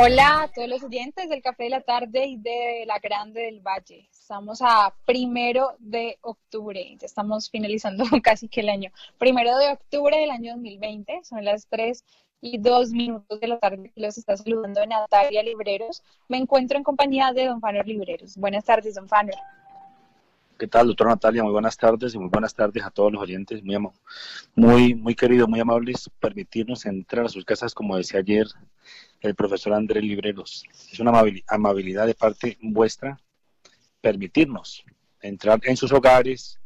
Hola a todos los oyentes del Café de la Tarde y de La Grande del Valle. Estamos a primero de octubre, ya estamos finalizando casi que el año. Primero de octubre del año 2020, son las 3 y 2 minutos de la tarde los está saludando Natalia Libreros. Me encuentro en compañía de Don Fanor Libreros. Buenas tardes, Don Fanor. ¿Qué tal, doctora Natalia? Muy buenas tardes y muy buenas tardes a todos los oyentes. Muy, muy, muy queridos, muy amables, permitirnos entrar a sus casas, como decía ayer el profesor Andrés Libreros. Es una amabilidad de parte vuestra permitirnos entrar en sus hogares,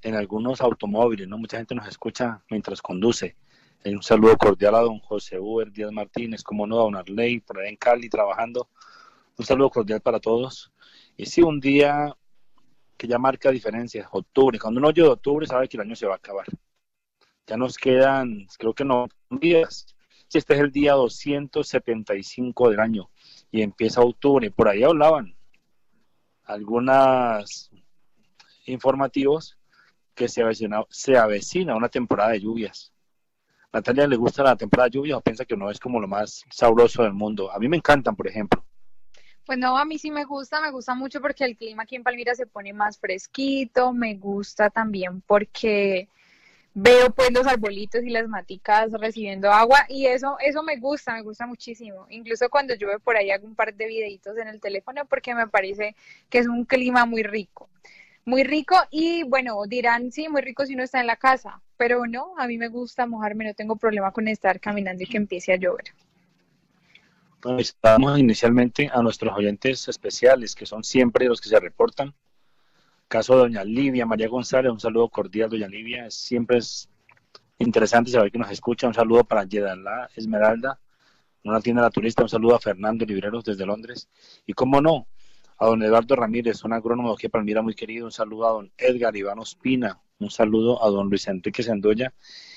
en algunos automóviles, ¿no? Mucha gente nos escucha mientras conduce. Un saludo cordial a don José Uber Díaz Martínez, como no, a don Arley, por ahí en Cali trabajando. Un saludo cordial para todos. Y sí, un día que ya marca diferencias, octubre. Cuando uno oye octubre sabe que el año se va a acabar. Ya nos quedan, creo que no, días. Este es el día 275 del año y empieza octubre, por ahí hablaban algunas informativos que se avecina, se avecina una temporada de lluvias. Natalia le gusta la temporada de lluvias o piensa que no es como lo más sabroso del mundo. A mí me encantan, por ejemplo. Pues no, a mí sí me gusta, me gusta mucho porque el clima aquí en Palmira se pone más fresquito, me gusta también porque veo pues los arbolitos y las maticas recibiendo agua y eso eso me gusta, me gusta muchísimo. Incluso cuando llueve por ahí hago un par de videitos en el teléfono porque me parece que es un clima muy rico. Muy rico y bueno, dirán, sí, muy rico si uno está en la casa, pero no, a mí me gusta mojarme, no tengo problema con estar caminando y que empiece a llover. Estamos inicialmente a nuestros oyentes especiales, que son siempre los que se reportan. Caso de doña Livia María González, un saludo cordial, doña Livia. Siempre es interesante saber que nos escucha. Un saludo para Yedalá Esmeralda, una tienda naturista. Un saludo a Fernando Libreros desde Londres. Y cómo no, a don Eduardo Ramírez, un agrónomo que Palmira muy querido. Un saludo a don Edgar Iván Ospina. Un saludo a don Luis Enrique Sendoya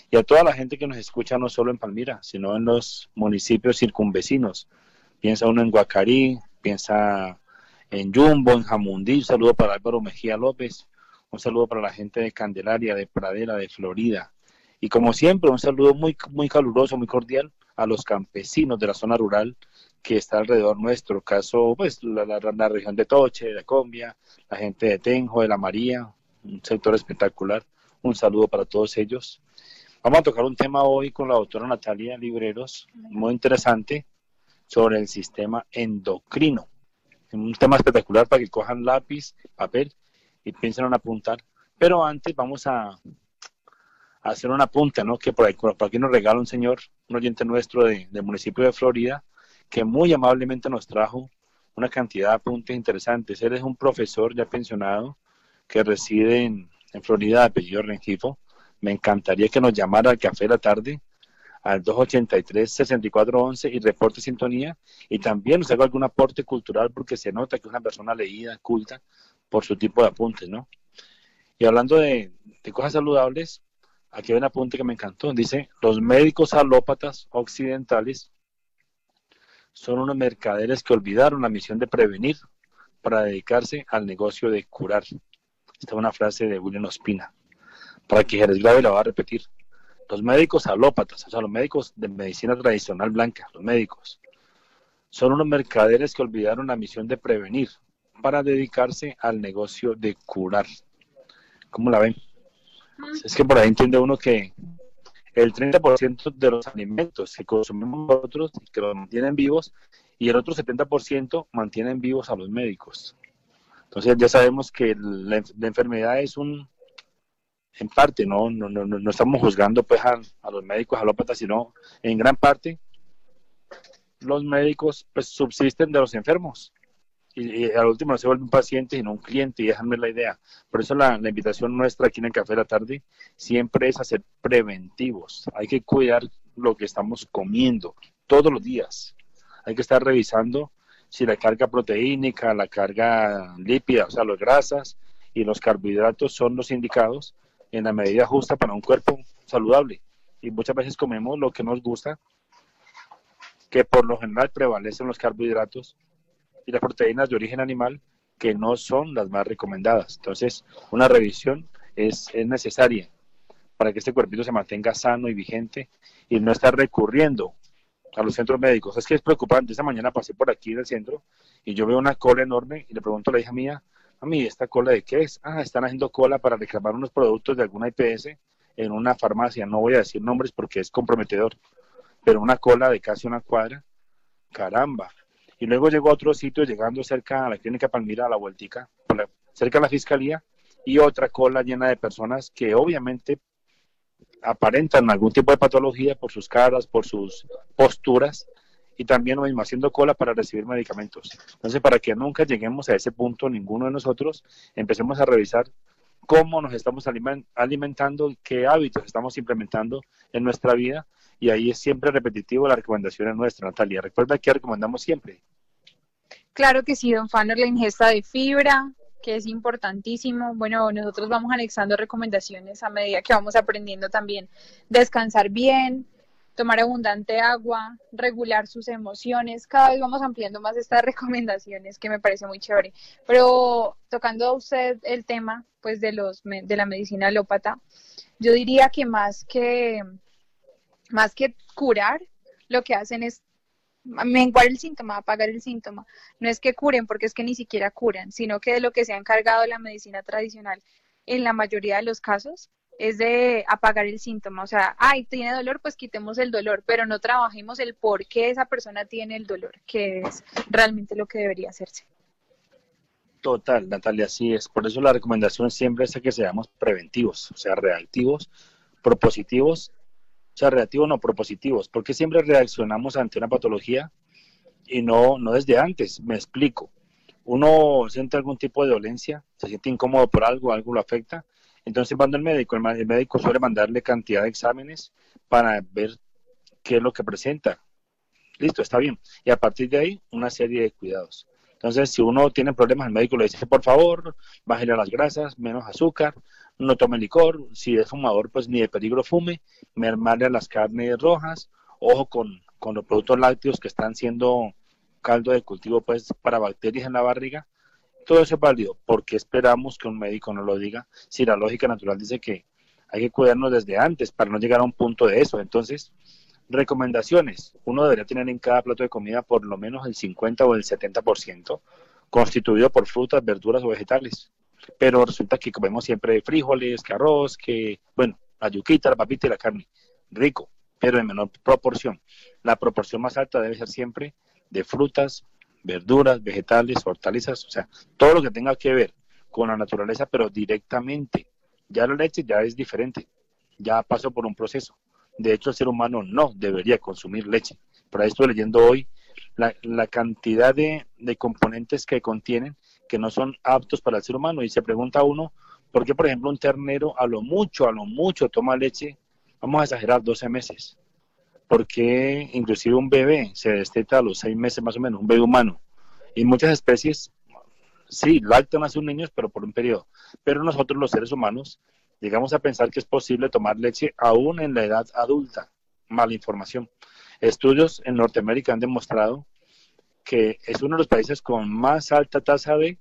y a toda la gente que nos escucha no solo en Palmira, sino en los municipios circunvecinos. Piensa uno en Guacarí, piensa en Jumbo, en Jamundí, un saludo para Álvaro Mejía López, un saludo para la gente de Candelaria, de Pradera, de Florida. Y como siempre, un saludo muy, muy caluroso, muy cordial a los campesinos de la zona rural que está alrededor nuestro, caso, pues, la, la región de Toche, de Combia, la gente de Tenjo, de La María, un sector espectacular. Un saludo para todos ellos. Vamos a tocar un tema hoy con la doctora Natalia Libreros, muy interesante, sobre el sistema endocrino. Un tema espectacular para que cojan lápiz, papel y piensen en apuntar. Pero antes vamos a, hacer una punta, ¿no? Que por, aquí nos regala un señor, un oyente nuestro de, del municipio de Florida, que muy amablemente nos trajo una cantidad de apuntes interesantes. Él es un profesor ya pensionado que reside en, Florida, de apellido Rengifo, me encantaría que nos llamara al café de la tarde al 283-6411 y reporte sintonía y también nos haga algún aporte cultural porque se nota que es una persona leída, culta, por su tipo de apuntes, ¿no? Y hablando de, de cosas saludables, aquí hay un apunte que me encantó. Dice, los médicos alópatas occidentales son unos mercaderes que olvidaron la misión de prevenir para dedicarse al negocio de curar. Esta es una frase de William Ospina para que Jerez Grave la va a repetir. Los médicos alópatas, o sea, los médicos de medicina tradicional blanca, los médicos, son unos mercaderes que olvidaron la misión de prevenir para dedicarse al negocio de curar. ¿Cómo la ven? Es que por ahí entiende uno que el 30% de los alimentos que consumimos nosotros, que los mantienen vivos, y el otro 70% mantienen vivos a los médicos. Entonces ya sabemos que la enfermedad es un, en parte, no, no, no, no estamos juzgando pues a, los médicos alópatas, sino en gran parte los médicos pues subsisten de los enfermos y, al último no se vuelve un paciente sino un cliente y déjame la idea. Por eso la, la, invitación nuestra aquí en el Café de la Tarde siempre es hacer preventivos. Hay que cuidar lo que estamos comiendo todos los días. Hay que estar revisando si la carga proteínica, la carga lípida, o sea, las grasas y los carbohidratos son los indicados en la medida justa para un cuerpo saludable. Y muchas veces comemos lo que nos gusta, que por lo general prevalecen los carbohidratos y las proteínas de origen animal, que no son las más recomendadas. Entonces, una revisión es, es necesaria para que este cuerpito se mantenga sano y vigente y no estar recurriendo a los centros médicos. Es que es preocupante. Esta mañana pasé por aquí en el centro y yo veo una cola enorme y le pregunto a la hija mía, a mí, ¿esta cola de qué es? Ah, están haciendo cola para reclamar unos productos de alguna IPS en una farmacia. No voy a decir nombres porque es comprometedor, pero una cola de casi una cuadra. Caramba. Y luego llegó a otro sitio, llegando cerca a la clínica Palmira, a la vueltica, cerca de la fiscalía, y otra cola llena de personas que obviamente aparentan algún tipo de patología por sus caras, por sus posturas y también mismo haciendo cola para recibir medicamentos. Entonces, para que nunca lleguemos a ese punto, ninguno de nosotros, empecemos a revisar cómo nos estamos alimentando, qué hábitos estamos implementando en nuestra vida y ahí es siempre repetitivo la recomendación es nuestra, Natalia. Recuerda que recomendamos siempre. Claro que sí, don Fanner, la ingesta de fibra, que es importantísimo. Bueno, nosotros vamos anexando recomendaciones a medida que vamos aprendiendo también. Descansar bien, tomar abundante agua, regular sus emociones. Cada vez vamos ampliando más estas recomendaciones que me parece muy chévere. Pero tocando a usted el tema pues de los de la medicina alópata, yo diría que más que más que curar, lo que hacen es menguar el síntoma, apagar el síntoma. No es que curen, porque es que ni siquiera curan, sino que de lo que se ha encargado la medicina tradicional en la mayoría de los casos es de apagar el síntoma. O sea, ay, tiene dolor, pues quitemos el dolor, pero no trabajemos el por qué esa persona tiene el dolor, que es realmente lo que debería hacerse. Total, Natalia, así es. Por eso la recomendación siempre es que seamos preventivos, o sea, reactivos, propositivos o sea, reactivos no propositivos, porque siempre reaccionamos ante una patología y no, no desde antes, me explico. Uno siente algún tipo de dolencia, se siente incómodo por algo, algo lo afecta, entonces manda al médico, el, médico suele mandarle cantidad de exámenes para ver qué es lo que presenta. Listo, está bien. Y a partir de ahí, una serie de cuidados. Entonces, si uno tiene problemas, el médico le dice, por favor, bájale las grasas, menos azúcar, no tome licor, si es fumador, pues ni de peligro fume, mermarle las carnes rojas, ojo con, con los productos lácteos que están siendo caldo de cultivo pues para bacterias en la barriga, todo eso es válido, porque esperamos que un médico nos lo diga, si la lógica natural dice que hay que cuidarnos desde antes para no llegar a un punto de eso, entonces, recomendaciones, uno debería tener en cada plato de comida por lo menos el 50 o el 70% constituido por frutas, verduras o vegetales pero resulta que comemos siempre frijoles, que arroz, que, bueno, la yuquita, la papita y la carne. Rico, pero en menor proporción. La proporción más alta debe ser siempre de frutas, verduras, vegetales, hortalizas, o sea, todo lo que tenga que ver con la naturaleza, pero directamente. Ya la leche ya es diferente, ya pasó por un proceso. De hecho, el ser humano no debería consumir leche. Por ahí estoy leyendo hoy la, la cantidad de, de componentes que contienen que no son aptos para el ser humano. Y se pregunta uno, ¿por qué, por ejemplo, un ternero a lo mucho, a lo mucho toma leche, vamos a exagerar, 12 meses? ¿Por qué inclusive un bebé se desteta a los 6 meses más o menos, un bebé humano? Y muchas especies, sí, lactan a sus niños, pero por un periodo. Pero nosotros los seres humanos llegamos a pensar que es posible tomar leche aún en la edad adulta. Mala información. Estudios en Norteamérica han demostrado que es uno de los países con más alta tasa de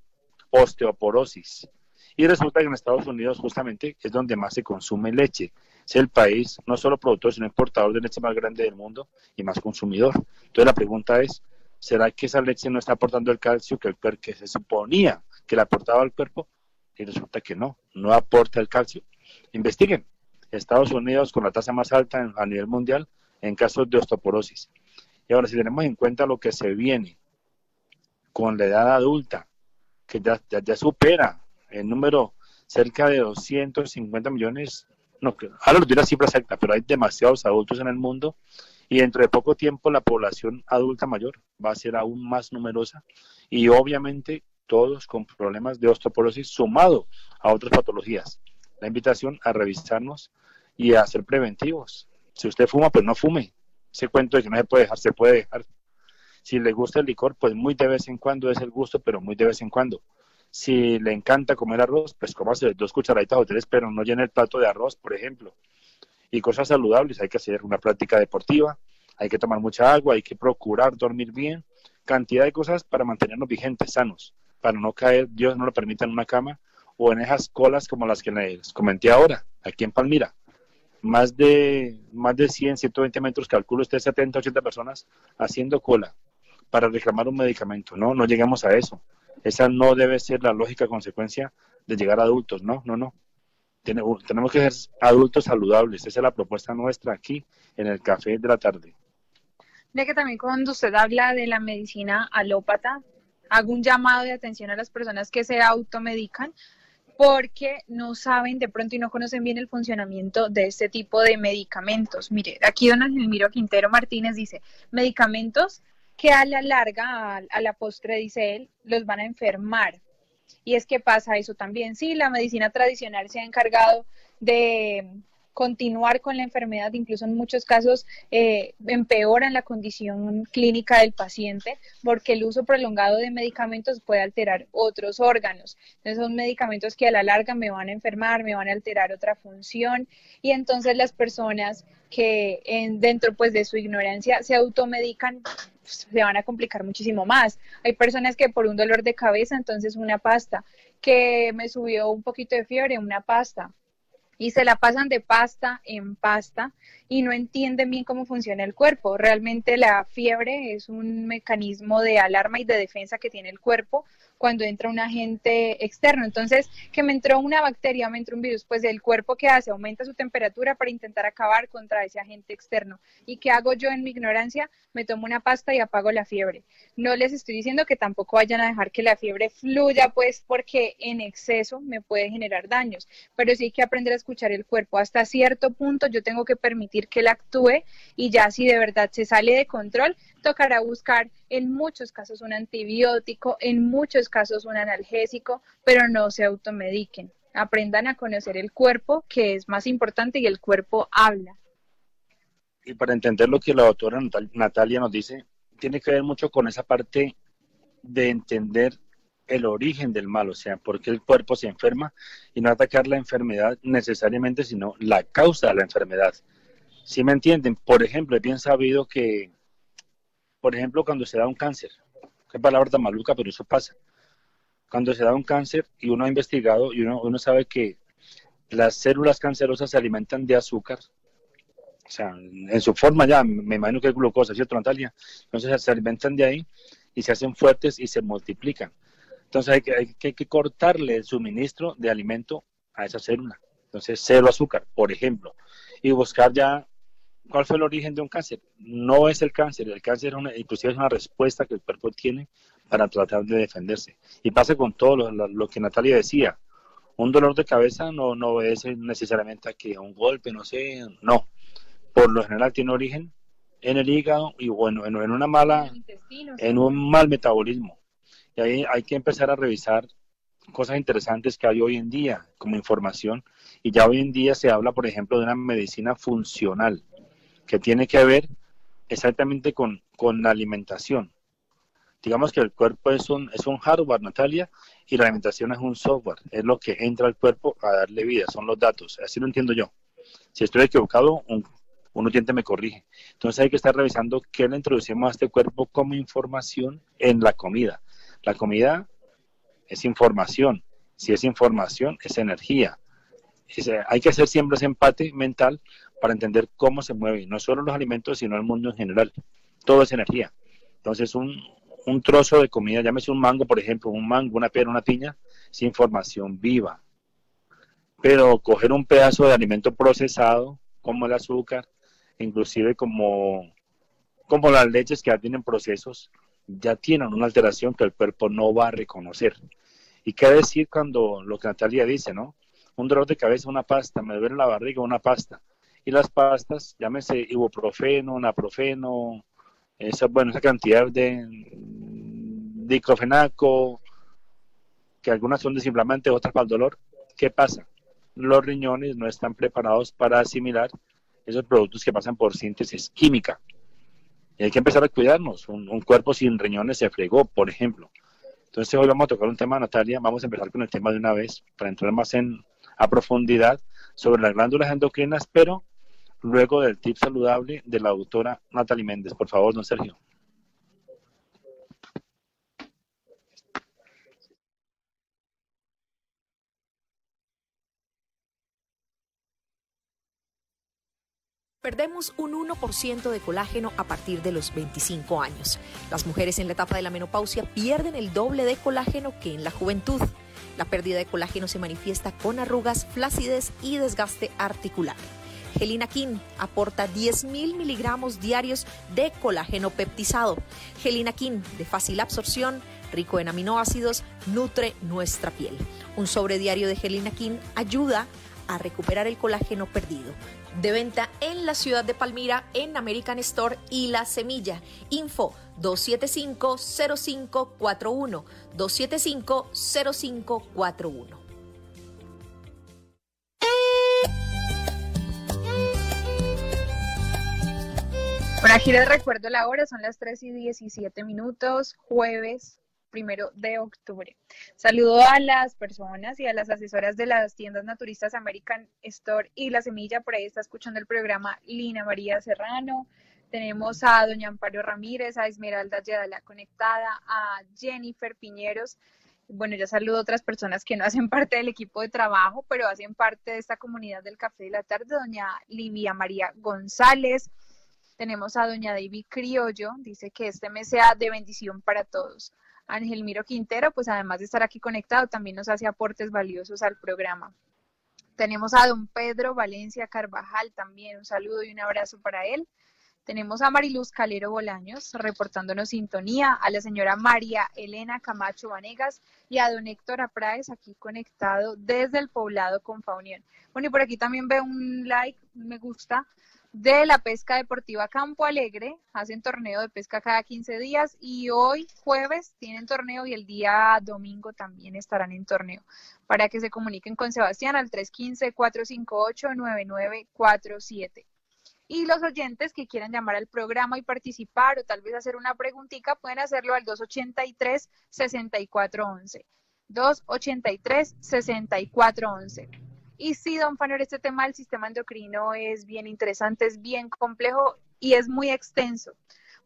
osteoporosis. Y resulta que en Estados Unidos justamente es donde más se consume leche. Es el país no solo productor, sino importador de leche más grande del mundo y más consumidor. Entonces la pregunta es, ¿será que esa leche no está aportando el calcio que, el, que se suponía que le aportaba al cuerpo? Y resulta que no, no aporta el calcio. Investiguen. Estados Unidos con la tasa más alta a nivel mundial en casos de osteoporosis. Y ahora, si tenemos en cuenta lo que se viene con la edad adulta, que ya, ya, supera el número cerca de 250 millones, no, ahora lo diré la cifra exacta, pero hay demasiados adultos en el mundo y dentro de poco tiempo la población adulta mayor va a ser aún más numerosa y obviamente todos con problemas de osteoporosis sumado a otras patologías. La invitación a revisarnos y a ser preventivos. Si usted fuma, pues no fume ese cuento de que no se puede dejar, se puede dejar. Si le gusta el licor, pues muy de vez en cuando es el gusto, pero muy de vez en cuando. Si le encanta comer arroz, pues cómase dos cucharaditas o tres, pero no llene el plato de arroz, por ejemplo. Y cosas saludables, hay que hacer una práctica deportiva, hay que tomar mucha agua, hay que procurar dormir bien, cantidad de cosas para mantenernos vigentes, sanos, para no caer, Dios no lo permita, en una cama o en esas colas como las que les comenté ahora, aquí en Palmira más de, más de 100, 120 metros, calculo usted 70, 80 personas haciendo cola para reclamar un medicamento. No, no llegamos a eso. Esa no debe ser la lógica consecuencia de llegar a adultos. No, no, no. Tenemos que ser adultos saludables. Esa es la propuesta nuestra aquí en el café de la tarde. Ya que también cuando usted habla de la medicina alópata, hago un llamado de atención a las personas que se automedican porque no saben de pronto y no conocen bien el funcionamiento de este tipo de medicamentos. Mire, aquí don Angelmiro Quintero Martínez dice, medicamentos que a la larga, a, la postre, dice él, los van a enfermar. Y es que pasa eso también. Sí, la medicina tradicional se ha encargado de continuar con la enfermedad, incluso en muchos casos eh, empeoran la condición clínica del paciente porque el uso prolongado de medicamentos puede alterar otros órganos. Entonces son medicamentos que a la larga me van a enfermar, me van a alterar otra función y entonces las personas que en, dentro pues de su ignorancia se automedican se van a complicar muchísimo más. Hay personas que por un dolor de cabeza, entonces una pasta, que me subió un poquito de fiebre, una pasta, y se la pasan de pasta en pasta y no entienden bien cómo funciona el cuerpo. Realmente la fiebre es un mecanismo de alarma y de defensa que tiene el cuerpo cuando entra un agente externo. Entonces, que me entró una bacteria, me entró un virus, pues el cuerpo que hace aumenta su temperatura para intentar acabar contra ese agente externo. ¿Y qué hago yo en mi ignorancia? Me tomo una pasta y apago la fiebre. No les estoy diciendo que tampoco vayan a dejar que la fiebre fluya, pues porque en exceso me puede generar daños, pero sí hay que aprender a escuchar el cuerpo. Hasta cierto punto yo tengo que permitir que él actúe y ya si de verdad se sale de control, tocará buscar en muchos casos un antibiótico, en muchos casos un analgésico, pero no se automediquen. Aprendan a conocer el cuerpo, que es más importante, y el cuerpo habla. Y para entender lo que la doctora Natalia nos dice, tiene que ver mucho con esa parte de entender el origen del mal, o sea, por qué el cuerpo se enferma y no atacar la enfermedad necesariamente, sino la causa de la enfermedad. Si me entienden? Por ejemplo, es bien sabido que por ejemplo, cuando se da un cáncer, qué palabra tan maluca, pero eso pasa. Cuando se da un cáncer y uno ha investigado y uno, sabe que las células cancerosas se alimentan de azúcar, o sea, en su forma ya, me imagino que es glucosa, ¿cierto, Natalia? Entonces se alimentan de ahí y se hacen fuertes y se multiplican. Entonces hay que, hay que, cortarle el suministro de alimento a esa célula. Entonces, cero azúcar, por ejemplo, y buscar ya ¿Cuál fue el origen de un cáncer? No es el cáncer, el cáncer es una, inclusive es una respuesta que el cuerpo tiene para tratar de defenderse. Y pasa con todo lo, que Natalia decía. Un dolor de cabeza no, no es necesariamente que un golpe, no sé, no. Por lo general tiene origen en el hígado y bueno, en, una mala, en un mal metabolismo. Y ahí hay que empezar a revisar cosas interesantes que hay hoy en día como información. Y ya hoy en día se habla, por ejemplo, de una medicina funcional que tiene que ver exactamente con, la alimentación. Digamos que el cuerpo es un, es un hardware, Natalia, y la alimentación es un software, es lo que entra al cuerpo a darle vida, son los datos, así lo entiendo yo. Si estoy equivocado, un, un oyente me corrige. Entonces hay que estar revisando qué le introducimos a este cuerpo como información en la comida. La comida es información, si es información, es energía. hay que hacer siempre ese empate mental para entender cómo se mueve, no solo los alimentos, sino el mundo en general. Todo es energía. Entonces, un, un trozo de comida, llámese un mango, por ejemplo, un mango, una pera, una piña, es información viva. Pero coger un pedazo de alimento procesado, como el azúcar, inclusive como, como las leches que ya tienen procesos, ya tienen una alteración que el cuerpo no va a reconocer. ¿Y qué decir cuando lo que Natalia dice, no? Un dolor de cabeza, una pasta, me duele la barriga, una pasta y las pastas, llámese ibuprofeno, naprofeno, esa, bueno, esa cantidad de diclofenaco, que algunas son desinflamantes, otras para el dolor. ¿Qué pasa? Los riñones no están preparados para asimilar esos productos que pasan por síntesis química. Y hay que empezar a cuidarnos. Un, cuerpo sin riñones se fregó, por ejemplo. Entonces hoy vamos a tocar un tema, Natalia. Vamos a empezar con el tema de una vez para entrar más en a profundidad sobre las glándulas endocrinas, pero luego del tip saludable de la doctora Natalie Méndez. Por favor, don Sergio. Perdemos un 1% de colágeno a partir de los 25 años. Las mujeres en la etapa de la menopausia pierden el doble de colágeno que en la juventud. La pérdida de colágeno se manifiesta con arrugas, flacidez y desgaste articular. Gelina King aporta 10.000 miligramos diarios de colágeno peptizado. Gelina King, de fácil absorción, rico en aminoácidos, nutre nuestra piel. Un sobre diario de Gelina King ayuda a recuperar el colágeno perdido. De venta en la ciudad de Palmira, en American Store y La Semilla. Info 275-0541. 275-0541. Por aquí les recuerdo la hora, son las 3 y 17 minutos, jueves primero de octubre. Saludo a las personas y a las asesoras de las tiendas naturistas American Store y La Semilla. Por ahí está escuchando el programa Lina María Serrano. Tenemos a doña Amparo Ramírez, a Esmeralda Yadala conectada, a Jennifer Piñeros. Bueno, ya saludo a otras personas que no hacen parte del equipo de trabajo, pero hacen parte de esta comunidad del Café de la Tarde, doña Livia María González. Tenemos a doña David Criollo, dice que este mes sea de bendición para todos. Ángel Miro Quintero, pues además de estar aquí conectado, también nos hace aportes valiosos al programa. Tenemos a don Pedro Valencia Carvajal también, un saludo y un abrazo para él. Tenemos a Mariluz Calero Bolaños reportándonos sintonía, a la señora María Elena Camacho Vanegas y a don Héctor Apraes aquí conectado desde el poblado con Faunión. Bueno, y por aquí también veo un like, me gusta de la pesca deportiva Campo Alegre. Hacen torneo de pesca cada 15 días y hoy jueves tienen torneo y el día domingo también estarán en torneo. Para que se comuniquen con Sebastián al 315-458-9947. Y los oyentes que quieran llamar al programa y participar o tal vez hacer una preguntita pueden hacerlo al 283-6411. 283-6411. Y sí, don Fanor, este tema del sistema endocrino es bien interesante, es bien complejo y es muy extenso,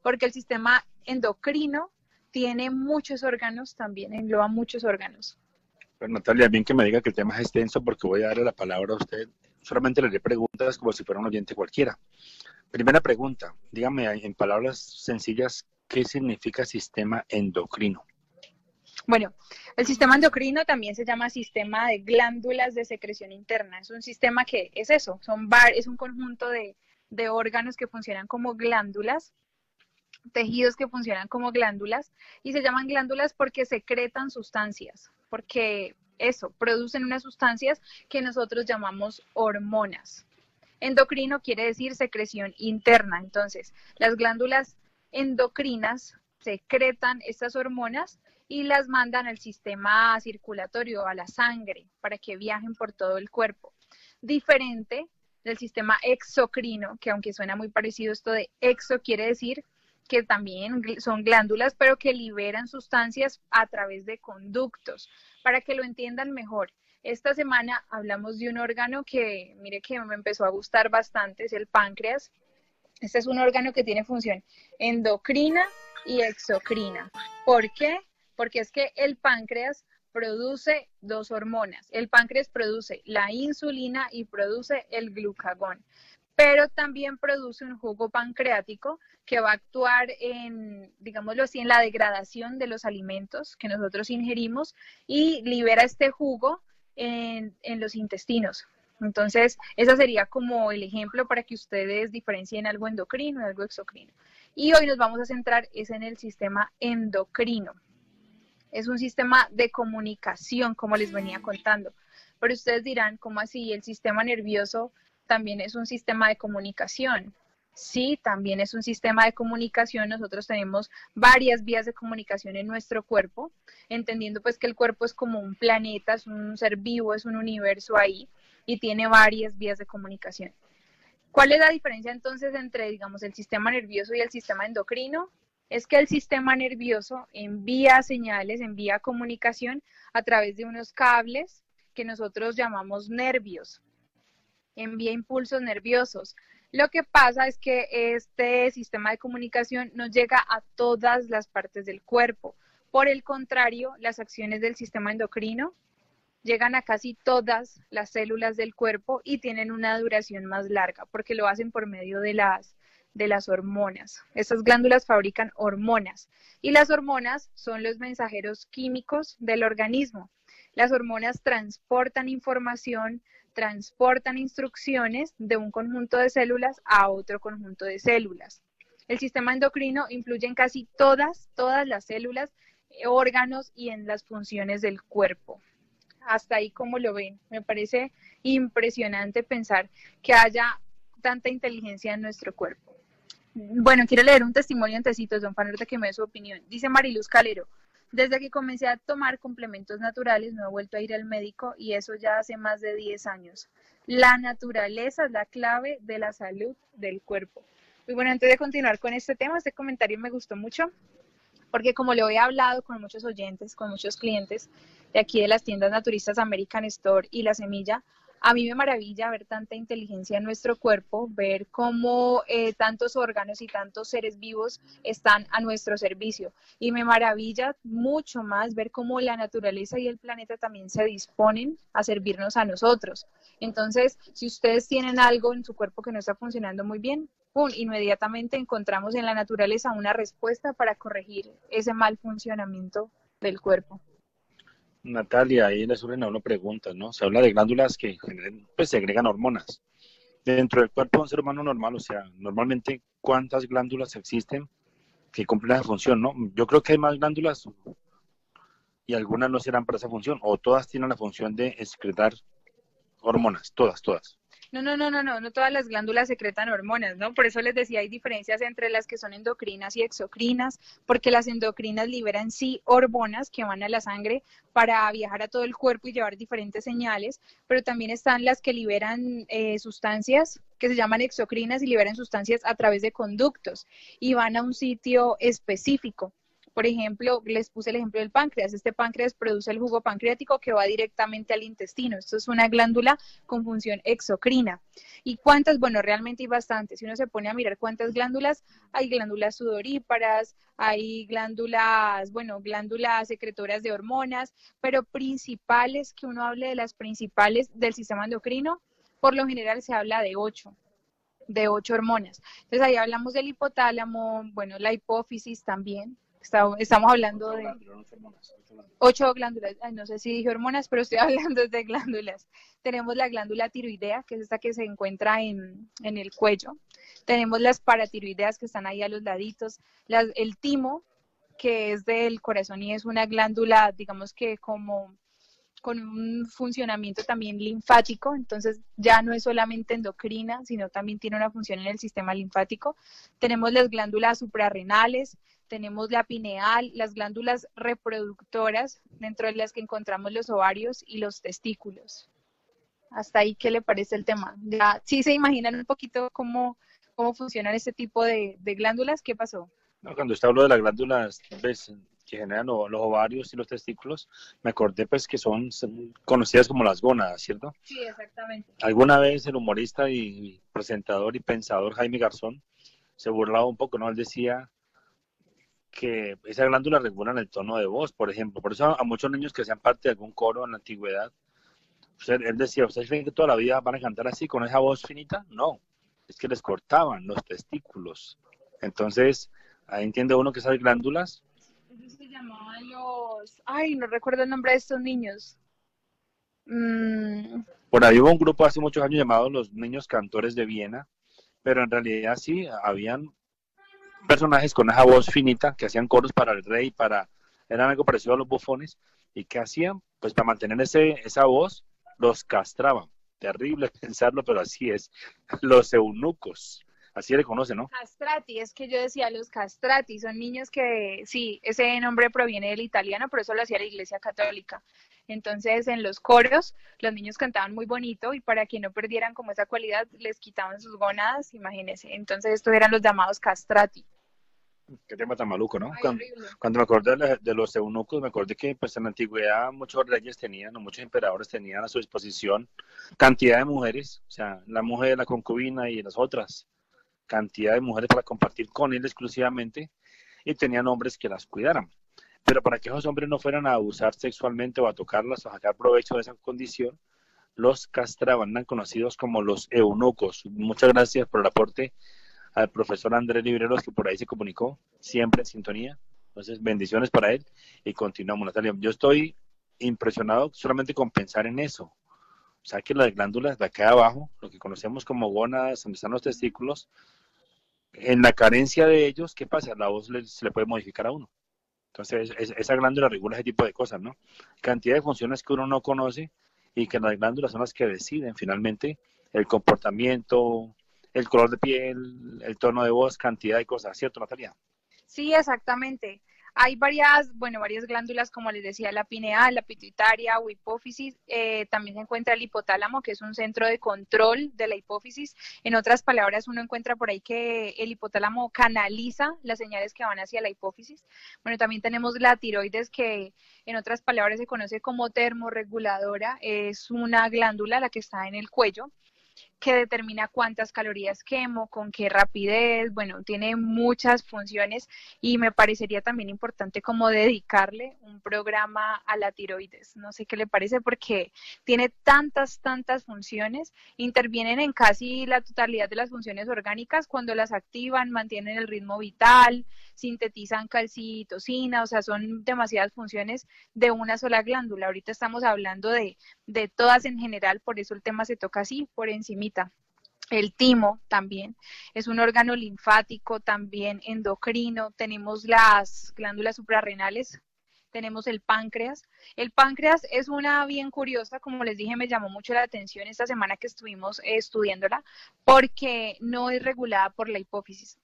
porque el sistema endocrino tiene muchos órganos también, engloba muchos órganos. Pero Natalia, bien que me diga que el tema es extenso porque voy a darle la palabra a usted. Solamente le haré preguntas como si fuera un oyente cualquiera. Primera pregunta, dígame en palabras sencillas, ¿qué significa sistema endocrino? Bueno, el sistema endocrino también se llama sistema de glándulas de secreción interna. Es un sistema que es eso, son es un conjunto de, de órganos que funcionan como glándulas, tejidos que funcionan como glándulas, y se llaman glándulas porque secretan sustancias, porque eso, producen unas sustancias que nosotros llamamos hormonas. Endocrino quiere decir secreción interna. Entonces, las glándulas endocrinas secretan estas hormonas y las mandan al sistema circulatorio, a la sangre, para que viajen por todo el cuerpo. Diferente del sistema exocrino, que aunque suena muy parecido esto de exo, quiere decir que también son glándulas, pero que liberan sustancias a través de conductos. Para que lo entiendan mejor, esta semana hablamos de un órgano que, mire que me empezó a gustar bastante, es el páncreas. Este es un órgano que tiene función endocrina y exocrina. ¿Por qué? Porque es que el páncreas produce dos hormonas. El páncreas produce la insulina y produce el glucagón, pero también produce un jugo pancreático que va a actuar en, digámoslo así, en la degradación de los alimentos que nosotros ingerimos y libera este jugo en, los intestinos. Entonces, ese sería como el ejemplo para que ustedes diferencien algo endocrino y algo exocrino. Y hoy nos vamos a centrar es en el sistema endocrino es un sistema de comunicación, como les venía contando. Pero ustedes dirán, ¿cómo así? El sistema nervioso también es un sistema de comunicación. Sí, también es un sistema de comunicación. Nosotros tenemos varias vías de comunicación en nuestro cuerpo, entendiendo pues que el cuerpo es como un planeta, es un ser vivo, es un universo ahí y tiene varias vías de comunicación. ¿Cuál es la diferencia entonces entre, digamos, el sistema nervioso y el sistema endocrino? Es que el sistema nervioso envía señales, envía comunicación a través de unos cables que nosotros llamamos nervios. Envía impulsos nerviosos. Lo que pasa es que este sistema de comunicación no llega a todas las partes del cuerpo. Por el contrario, las acciones del sistema endocrino llegan a casi todas las células del cuerpo y tienen una duración más larga porque lo hacen por medio de las de las hormonas. Estas glándulas fabrican hormonas y las hormonas son los mensajeros químicos del organismo. Las hormonas transportan información, transportan instrucciones de un conjunto de células a otro conjunto de células. El sistema endocrino influye en casi todas, todas las células, órganos y en las funciones del cuerpo. Hasta ahí como lo ven. Me parece impresionante pensar que haya tanta inteligencia en nuestro cuerpo. Bueno, quiero leer un testimonio antecito, don Fanor, de que me dé su opinión. Dice Mariluz Calero, desde que comencé a tomar complementos naturales no he vuelto a ir al médico y eso ya hace más de 10 años. La naturaleza es la clave de la salud del cuerpo. Y bueno, antes de continuar con este tema, este comentario me gustó mucho porque como lo he hablado con muchos oyentes, con muchos clientes de aquí de las tiendas naturistas American Store y La Semilla, a mí me maravilla ver tanta inteligencia en nuestro cuerpo, ver cómo eh, tantos órganos y tantos seres vivos están a nuestro servicio. Y me maravilla mucho más ver cómo la naturaleza y el planeta también se disponen a servirnos a nosotros. Entonces, si ustedes tienen algo en su cuerpo que no está funcionando muy bien, ¡pum! inmediatamente encontramos en la naturaleza una respuesta para corregir ese mal funcionamiento del cuerpo. Natalia, ahí le surgen a uno preguntas, ¿no? Se habla de glándulas que pues, segregan hormonas. Dentro del cuerpo de un ser humano normal, o sea, normalmente, ¿cuántas glándulas existen que cumplen esa función, no? Yo creo que hay más glándulas y algunas no serán para esa función, o todas tienen la función de excretar hormonas, todas, todas. No, no, no, no, no, no todas las glándulas secretan hormonas, ¿no? Por eso les decía, hay diferencias entre las que son endocrinas y exocrinas, porque las endocrinas liberan sí hormonas que van a la sangre para viajar a todo el cuerpo y llevar diferentes señales, pero también están las que liberan eh, sustancias que se llaman exocrinas y liberan sustancias a través de conductos y van a un sitio específico. Por ejemplo, les puse el ejemplo del páncreas. Este páncreas produce el jugo pancreático que va directamente al intestino. Esto es una glándula con función exocrina. ¿Y cuántas? Bueno, realmente hay bastantes. Si uno se pone a mirar cuántas glándulas, hay glándulas sudoríparas, hay glándulas, bueno, glándulas secretoras de hormonas, pero principales, que uno hable de las principales del sistema endocrino, por lo general se habla de ocho de ocho hormonas. Entonces ahí hablamos del hipotálamo, bueno, la hipófisis también, Estamos hablando de ocho glándulas. no sé si dije hormonas, pero estoy hablando de glándulas. Tenemos la glándula tiroidea, que es esta que se encuentra en, el cuello. Tenemos las paratiroideas que están ahí a los laditos. el timo, que es del corazón y es una glándula, digamos que como con un funcionamiento también linfático, entonces ya no es solamente endocrina, sino también tiene una función en el sistema linfático. Tenemos las glándulas suprarrenales, tenemos la pineal, las glándulas reproductoras, dentro de las que encontramos los ovarios y los testículos. Hasta ahí, ¿qué le parece el tema? Ya, sí se imaginan un poquito cómo, cómo funcionan este tipo de, glándulas, ¿qué pasó? cuando usted habló de las glándulas que generan los ovarios y los testículos, me acordé pues que son conocidas como las gónadas, ¿cierto? Sí, exactamente. Alguna vez el humorista y presentador y pensador Jaime Garzón se burlaba un poco, ¿no? Él decía que esa glándula regulan el tono de voz, por ejemplo. Por eso a muchos niños que sean parte de algún coro en la antigüedad, él decía, ¿ustedes creen que toda la vida van a cantar así con esa voz finita? No, es que les cortaban los testículos. Entonces, ahí entiende uno que esas glándulas... se llamaban los... Ay, no recuerdo el nombre de estos niños. Mm. Por un grupo hace muchos años llamado los Niños Cantores de Viena, pero en realidad sí, habían personajes con esa voz finita que hacían coros para el rey, para eran algo parecido a los bufones y que hacían, pues para mantener ese, esa voz, los castraban. Terrible pensarlo, pero así es. Los eunucos, así le conoce, ¿no? Castrati, es que yo decía los castrati, son niños que, sí, ese nombre proviene del italiano, pero eso lo hacía la Iglesia Católica. Entonces, en los coros, los niños cantaban muy bonito y para que no perdieran como esa cualidad, les quitaban sus gónadas, imagínense. Entonces, estos eran los llamados castrati. Qué tema tan maluco, ¿no? cuando, me acordé de, los eunucos, me acordé que pues en la antigüedad muchos reyes tenían, o muchos emperadores tenían a su disposición cantidad de mujeres, o sea, la mujer, la concubina y las otras, cantidad de mujeres para compartir con él exclusivamente, y tenían hombres que las cuidaran. Pero para que esos hombres no fueran a abusar sexualmente o a tocarlas o a sacar provecho de esa condición, los castraban, eran conocidos como los eunucos. Muchas gracias por el aporte al profesor Andrés Libreros, que por ahí se comunicó, siempre en sintonía. Entonces, bendiciones para él y continuamos, Natalia. Yo estoy impresionado solamente con pensar en eso. O sea, que las glándulas de acá abajo, lo que conocemos como gónadas, donde están los testículos, en la carencia de ellos, ¿qué pasa? La voz se le puede modificar a uno. Entonces, esa glándula regula ese tipo de cosas, ¿no? Cantidad de funciones que uno no conoce y que las glándulas son las que deciden finalmente el comportamiento, el color de piel, el tono de voz, cantidad de cosas, ¿cierto, Natalia? Sí, exactamente. Hay varias, bueno, varias glándulas, como les decía, la pineal, la pituitaria o hipófisis. Eh, también se encuentra el hipotálamo, que es un centro de control de la hipófisis. En otras palabras, uno encuentra por ahí que el hipotálamo canaliza las señales que van hacia la hipófisis. Bueno, también tenemos la tiroides, que en otras palabras se conoce como termorreguladora. Es una glándula la que está en el cuello que determina cuántas calorías quemo, con qué rapidez, bueno, tiene muchas funciones y me parecería también importante como dedicarle un programa a la tiroides. No sé qué le parece porque tiene tantas, tantas funciones, intervienen en casi la totalidad de las funciones orgánicas cuando las activan, mantienen el ritmo vital, sintetizan calcitocina, o sea, son demasiadas funciones de una sola glándula. Ahorita estamos hablando de, de todas en general, por eso el tema se toca así, por El timo también es un órgano linfático, también endocrino. Tenemos las glándulas suprarrenales, tenemos el páncreas. El páncreas es una bien curiosa, como les dije, me llamó mucho la atención esta semana que estuvimos estudiándola, porque no es regulada por la hipófisis.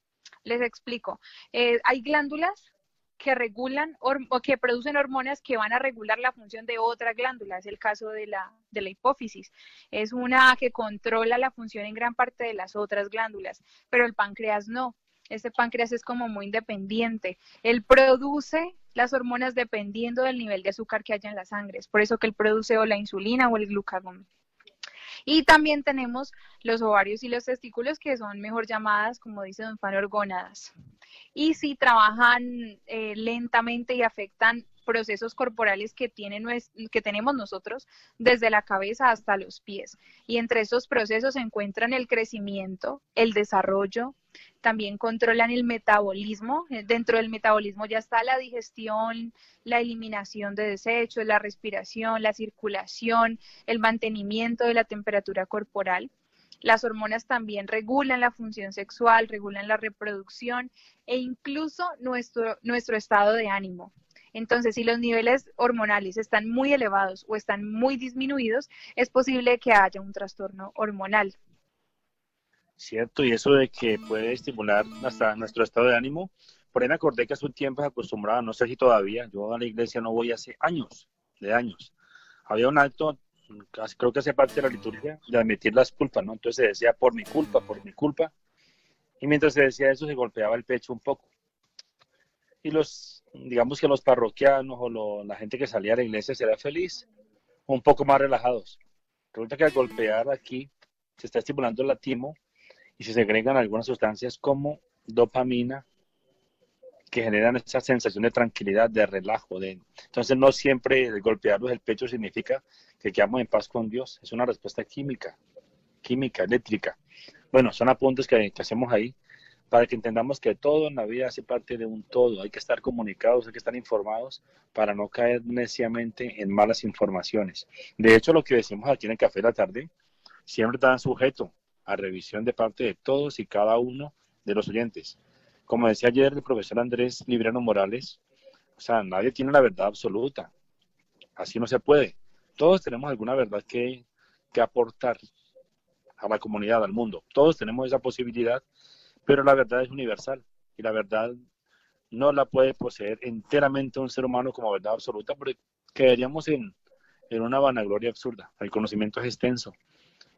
Les explico. Eh, hay glándulas que regulan o que producen hormonas que van a regular la función de otra glándula. Es el caso de la, de la hipófisis. Es una que controla la función en gran parte de las otras glándulas, pero el páncreas no. Este páncreas es como muy independiente. Él produce las hormonas dependiendo del nivel de azúcar que haya en la sangre. Es por eso que él produce o la insulina o el glucagón. Y también tenemos los ovarios y los testículos que son mejor llamadas, como dice Don Juan, orgónadas. Y si trabajan eh, lentamente y afectan procesos corporales que, que tenemos nosotros desde la cabeza hasta los pies. Y entre esos procesos se encuentran el crecimiento, el desarrollo, también controlan el metabolismo. Eh, dentro del metabolismo ya está la digestión, la eliminación de desechos, la respiración, la circulación, el mantenimiento de la temperatura corporal. Las hormonas también regulan la función sexual, regulan la reproducción e incluso nuestro, nuestro estado de ánimo. Entonces, si los niveles hormonales están muy elevados o están muy disminuidos, es posible que haya un trastorno hormonal. Cierto, y eso de que puede estimular nuestro estado de ánimo. Por ahí me acordé que hace un tiempo se acostumbraba, no sé si todavía, yo a la iglesia no voy hace años, de años. Había un acto, creo que hace parte de la liturgia, de admitir las culpas, ¿no? Entonces se decía por mi culpa, por mi culpa. Y mientras se decía eso, se golpeaba el pecho un poco. Y los, digamos que los parroquianos o la gente que salía a la iglesia sería feliz, un poco más relajados. Resulta que al golpear aquí se está estimulando el latimo y se segregan algunas sustancias como dopamina que generan esa sensación de tranquilidad, de relajo. De... Entonces no siempre el golpearlos el pecho significa que quedamos en paz con Dios, es una respuesta química, química, eléctrica. Bueno, son apuntes que, que hacemos ahí para que entendamos que todo en la vida hace parte de un todo. Hay que estar comunicados, hay que estar informados para no caer neciamente en malas informaciones. De hecho, lo que decimos aquí en Café de la Tarde siempre está sujeto a revisión de parte de todos y cada uno de los oyentes. Como decía ayer el profesor Andrés Librano Morales, o sea, nadie tiene la verdad absoluta. Así no se puede. Todos tenemos alguna verdad que, que aportar a la comunidad, al mundo. Todos tenemos esa posibilidad, pero la verdad es universal y la verdad no la puede poseer enteramente un ser humano como verdad absoluta porque quedaríamos en, en una vanagloria absurda. El conocimiento es extenso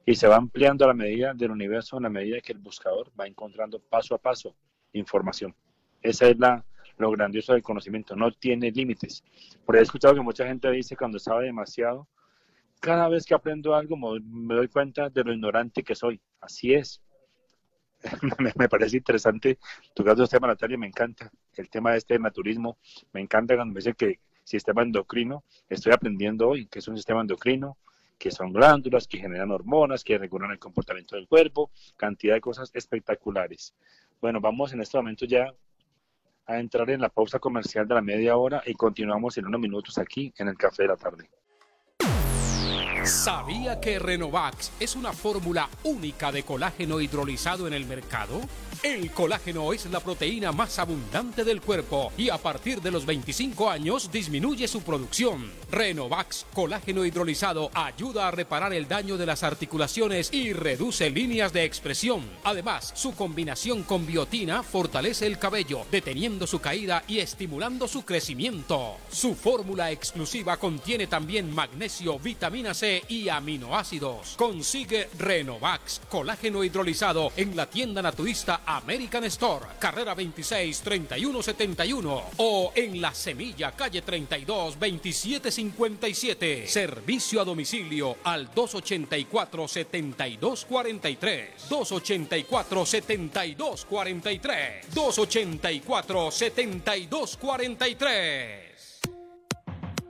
y se va ampliando a la medida del universo, a la medida que el buscador va encontrando paso a paso información. Esa es la, lo grandioso del conocimiento, no tiene límites. Por he escuchado que mucha gente dice cuando sabe demasiado, cada vez que aprendo algo me doy cuenta de lo ignorante que soy. Así es. me, parece interesante tocar dos temas, Natalia, me encanta el tema de este naturismo, me encanta cuando me dice que sistema endocrino, estoy aprendiendo hoy que es un sistema endocrino, que son glándulas, que generan hormonas, que regulan el comportamiento del cuerpo, cantidad de cosas espectaculares. Bueno, vamos en este momento ya a entrar en la pausa comercial de la media hora y continuamos en unos minutos aquí en el Café de la Tarde. ¿Sabía que Renovax es una fórmula única de colágeno hidrolizado en el mercado? El colágeno es la proteína más abundante del cuerpo y a partir de los 25 años disminuye su producción. Renovax colágeno hidrolizado ayuda a reparar el daño de las articulaciones y reduce líneas de expresión. Además, su combinación con biotina fortalece el cabello, deteniendo su caída y estimulando su crecimiento. Su fórmula exclusiva contiene también magnesio, vitamina C y aminoácidos. Consigue Renovax, colágeno hidrolizado en la tienda naturista American Store, carrera 26 3171 o en la semilla calle 32 2757. Servicio a domicilio al 284 7243 284 7243 284 7243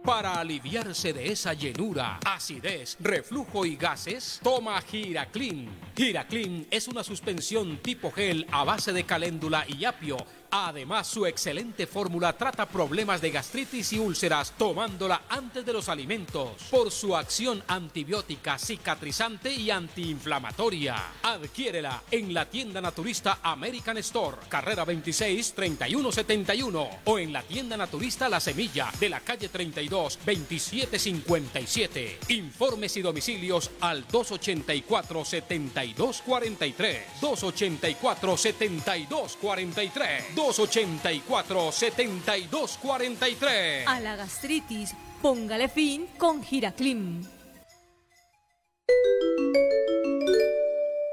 para aliviarse de esa llenura, acidez, reflujo y gases, toma Giraclin. Giraclin es una suspensión tipo gel a base de caléndula y apio Además, su excelente fórmula trata problemas de gastritis y úlceras tomándola antes de los alimentos por su acción antibiótica, cicatrizante y antiinflamatoria. Adquiérela en la tienda naturista American Store, carrera 26 3171 o en la tienda naturista La Semilla de la calle 32 2757. Informes y domicilios al 284 7243 284 7243 284-7243. A la gastritis, póngale fin con Giraclim.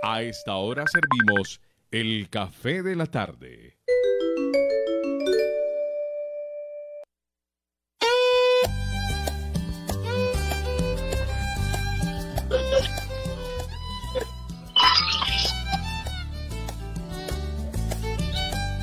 A esta hora servimos el café de la tarde.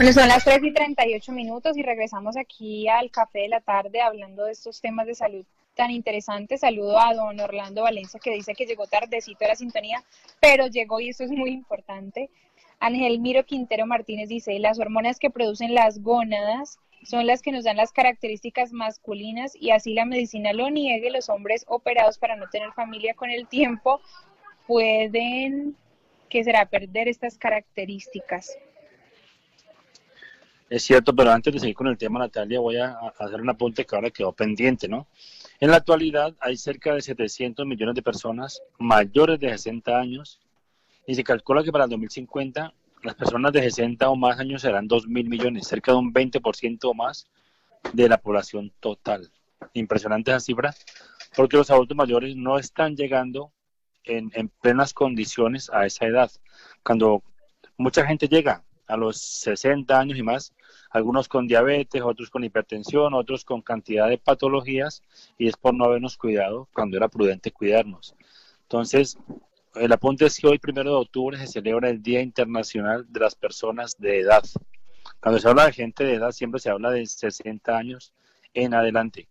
Bueno, son las 3 y 38 minutos y regresamos aquí al café de la tarde hablando de estos temas de salud tan interesantes. Saludo a don Orlando Valencia que dice que llegó tardecito a la sintonía, pero llegó y eso es muy importante. Ángel Miro Quintero Martínez dice, las hormonas que producen las gónadas son las que nos dan las características masculinas y así la medicina lo niegue, los hombres operados para no tener familia con el tiempo pueden, ¿qué será? Perder estas características. Es cierto, pero antes de seguir con el tema, Natalia, voy a hacer un apunte que ahora quedó pendiente, ¿no? En la actualidad hay cerca de 700 millones de personas mayores de 60 años y se calcula que para el 2050 las personas de 60 o más años serán 2 mil millones, cerca de un 20% o más de la población total. Impresionante esa cifra, porque los adultos mayores no están llegando en, en plenas condiciones a esa edad. Cuando mucha gente llega a los 60 años y más, algunos con diabetes, otros con hipertensión, otros con cantidad de patologías, y es por no habernos cuidado cuando era prudente cuidarnos. Entonces, el apunte es que hoy, primero de octubre, se celebra el Día Internacional de las Personas de Edad. Cuando se habla de gente de edad, siempre se habla de 60 años en adelante.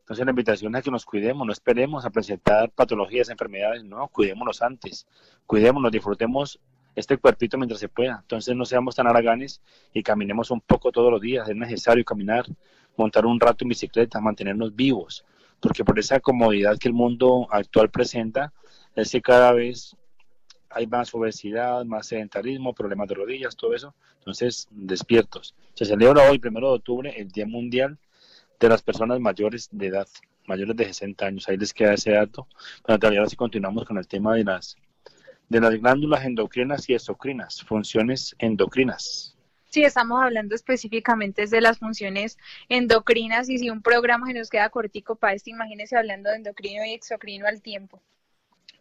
Entonces la invitación es a que nos cuidemos, no esperemos a presentar patologías, enfermedades, no, cuidémonos antes, cuidémonos, disfrutemos este cuerpito mientras se pueda. Entonces no seamos tan haraganes y caminemos un poco todos los días. Es necesario caminar, montar un rato en bicicleta, mantenernos vivos, porque por esa comodidad que el mundo actual presenta, es que cada vez hay más obesidad, más sedentarismo, problemas de rodillas, todo eso. Entonces, despiertos. Se celebra hoy, primero de octubre, el Día Mundial de las Personas Mayores de Edad, mayores de 60 años. Ahí les queda ese dato. Pero todavía si continuamos con el tema de las de las glándulas endocrinas y exocrinas, funciones endocrinas. Sí, estamos hablando específicamente de las funciones endocrinas y si un programa se nos queda cortico para esto, imagínense hablando de endocrino y exocrino al tiempo.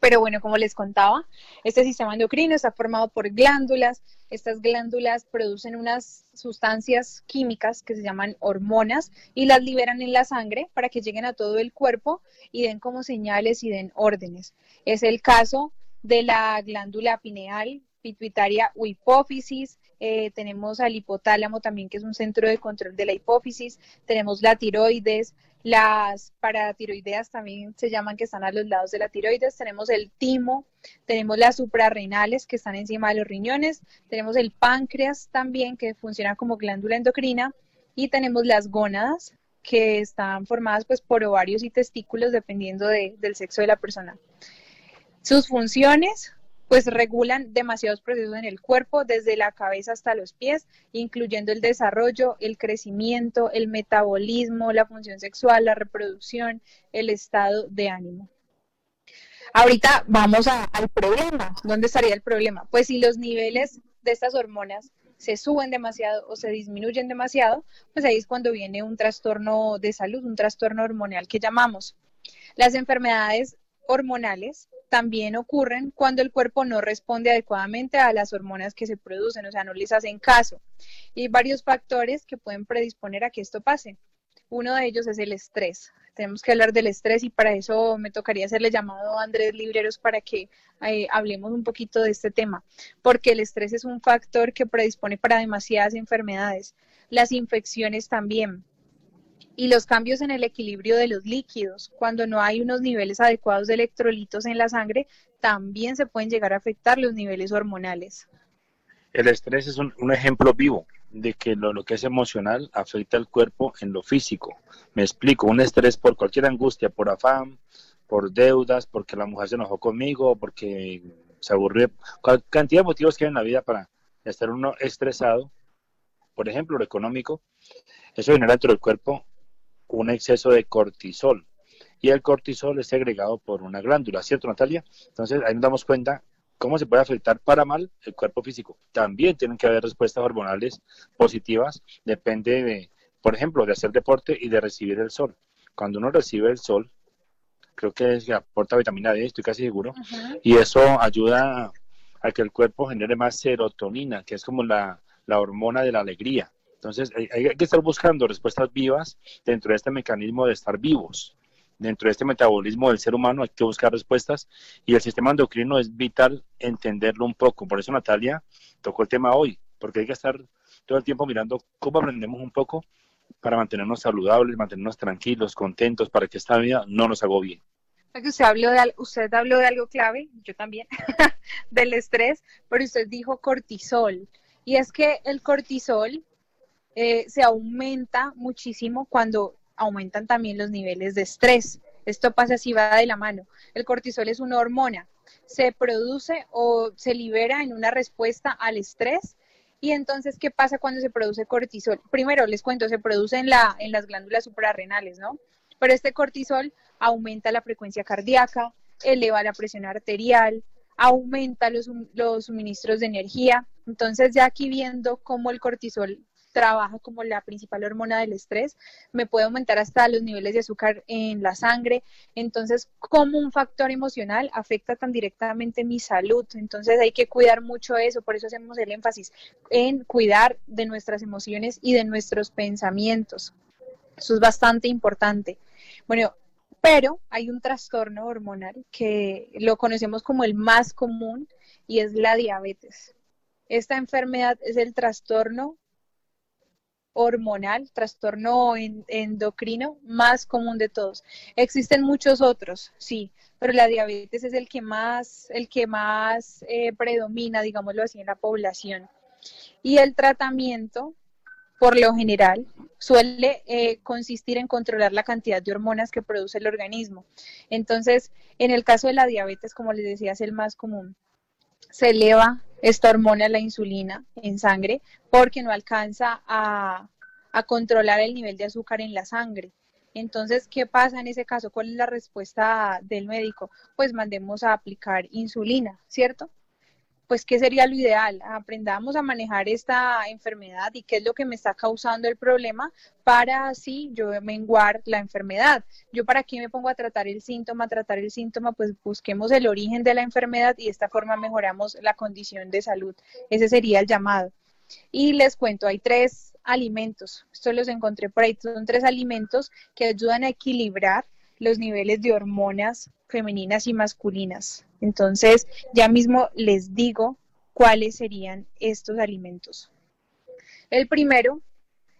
Pero bueno, como les contaba, este sistema endocrino está formado por glándulas. Estas glándulas producen unas sustancias químicas que se llaman hormonas y las liberan en la sangre para que lleguen a todo el cuerpo y den como señales y den órdenes. Es el caso de la glándula pineal, pituitaria o hipófisis, eh, tenemos al hipotálamo también, que es un centro de control de la hipófisis, tenemos la tiroides, las paratiroideas también se llaman que están a los lados de la tiroides, tenemos el timo, tenemos las suprarrenales que están encima de los riñones, tenemos el páncreas también que funciona como glándula endocrina. Y tenemos las gónadas que están formadas pues por ovarios y testículos dependiendo del sexo de la persona. Sus funciones pues regulan demasiados procesos en el cuerpo, desde la cabeza hasta los pies, incluyendo el desarrollo, el crecimiento, el metabolismo, la función sexual, la reproducción, el estado de ánimo. Ahorita vamos al problema. ¿Dónde estaría el problema? Pues si los niveles de estas hormonas se suben demasiado o se disminuyen demasiado, pues ahí es cuando viene un trastorno de salud, un trastorno hormonal que llamamos. Las enfermedades hormonales también ocurren cuando el cuerpo no responde adecuadamente a las hormonas que se producen, o sea, no les hacen caso. Y hay varios factores que pueden predisponer a que esto pase. Uno de ellos es el estrés. Tenemos que hablar del estrés y para eso me tocaría hacerle llamado a Andrés Libreros para que eh, hablemos un poquito de este tema, porque el estrés es un factor que predispone para demasiadas enfermedades. Las infecciones también y los cambios en el equilibrio de los líquidos. Cuando no hay unos niveles adecuados de electrolitos en la sangre, también se pueden llegar a afectar los niveles hormonales. El estrés es un, ejemplo vivo de que lo, que es emocional afecta al cuerpo en lo físico. Me explico, un estrés por cualquier angustia, por afán, por deudas, porque la mujer se enojó conmigo, porque se aburrió, cantidad de motivos que hay en la vida para estar uno estresado, por ejemplo, lo económico, eso genera dentro del cuerpo un exceso de cortisol. Y el cortisol es segregado por una glándula, ¿cierto, Natalia? Entonces ahí nos damos cuenta cómo se puede afectar para mal el cuerpo físico. También tienen que haber respuestas hormonales positivas, depende de, por ejemplo, de hacer deporte y de recibir el sol. Cuando uno recibe el sol, creo que, es, aporta vitamina D, estoy casi seguro, y eso ayuda a, que el cuerpo genere más serotonina, que es como la hormona de la alegría. Entonces, hay, que estar buscando respuestas vivas dentro de este mecanismo de estar vivos. Dentro de este metabolismo del ser humano hay que buscar respuestas y el sistema endocrino es vital entenderlo un poco. Por eso Natalia tocó el tema hoy, porque hay que estar todo el tiempo mirando cómo aprendemos un poco para mantenernos saludables, mantenernos tranquilos, contentos, para que esta vida no nos agobie. Usted habló, de, usted habló de algo clave, yo también, del estrés, pero usted dijo cortisol. Y es que el cortisol eh, se aumenta muchísimo cuando aumentan también los niveles de estrés. Esto pasa así, va de la mano. El cortisol es una hormona, se produce o se libera en una respuesta al estrés. Y entonces, ¿qué pasa cuando se produce cortisol? Primero, les cuento, se produce en, la, en las glándulas suprarrenales, ¿no? Pero este cortisol aumenta la frecuencia cardíaca, eleva la presión arterial, aumenta los, los suministros de energía. Entonces, ya aquí viendo cómo el cortisol trabaja como la principal hormona del estrés, me puede aumentar hasta los niveles de azúcar en la sangre. Entonces, como un factor emocional afecta tan directamente mi salud. Entonces, hay que cuidar mucho eso. Por eso hacemos el énfasis en cuidar de nuestras emociones y de nuestros pensamientos. Eso es bastante importante. Bueno, pero hay un trastorno hormonal que lo conocemos como el más común y es la diabetes. Esta enfermedad es el trastorno hormonal, trastorno endocrino más común de todos. Existen muchos otros, sí, pero la diabetes es el que más, el que más eh, predomina, digámoslo así, en la población. Y el tratamiento, por lo general, suele eh, consistir en controlar la cantidad de hormonas que produce el organismo. Entonces, en el caso de la diabetes, como les decía, es el más común. Se eleva esta hormona, la insulina, en sangre, porque no alcanza a, controlar el nivel de azúcar en la sangre. Entonces, ¿qué pasa en ese caso? ¿Cuál es la respuesta del médico? Pues mandemos a aplicar insulina, ¿cierto? Pues qué sería lo ideal, aprendamos a manejar esta enfermedad y qué es lo que me está causando el problema para así yo menguar la enfermedad. Yo para qué me pongo a tratar el síntoma, tratar el síntoma, pues busquemos el origen de la enfermedad y de esta forma mejoramos la condición de salud. Ese sería el llamado. Y les cuento, hay tres alimentos, esto los encontré por ahí, son tres alimentos que ayudan a equilibrar los niveles de hormonas femeninas y masculinas. Entonces, ya mismo les digo ¿cuáles serían estos alimentos? El primero,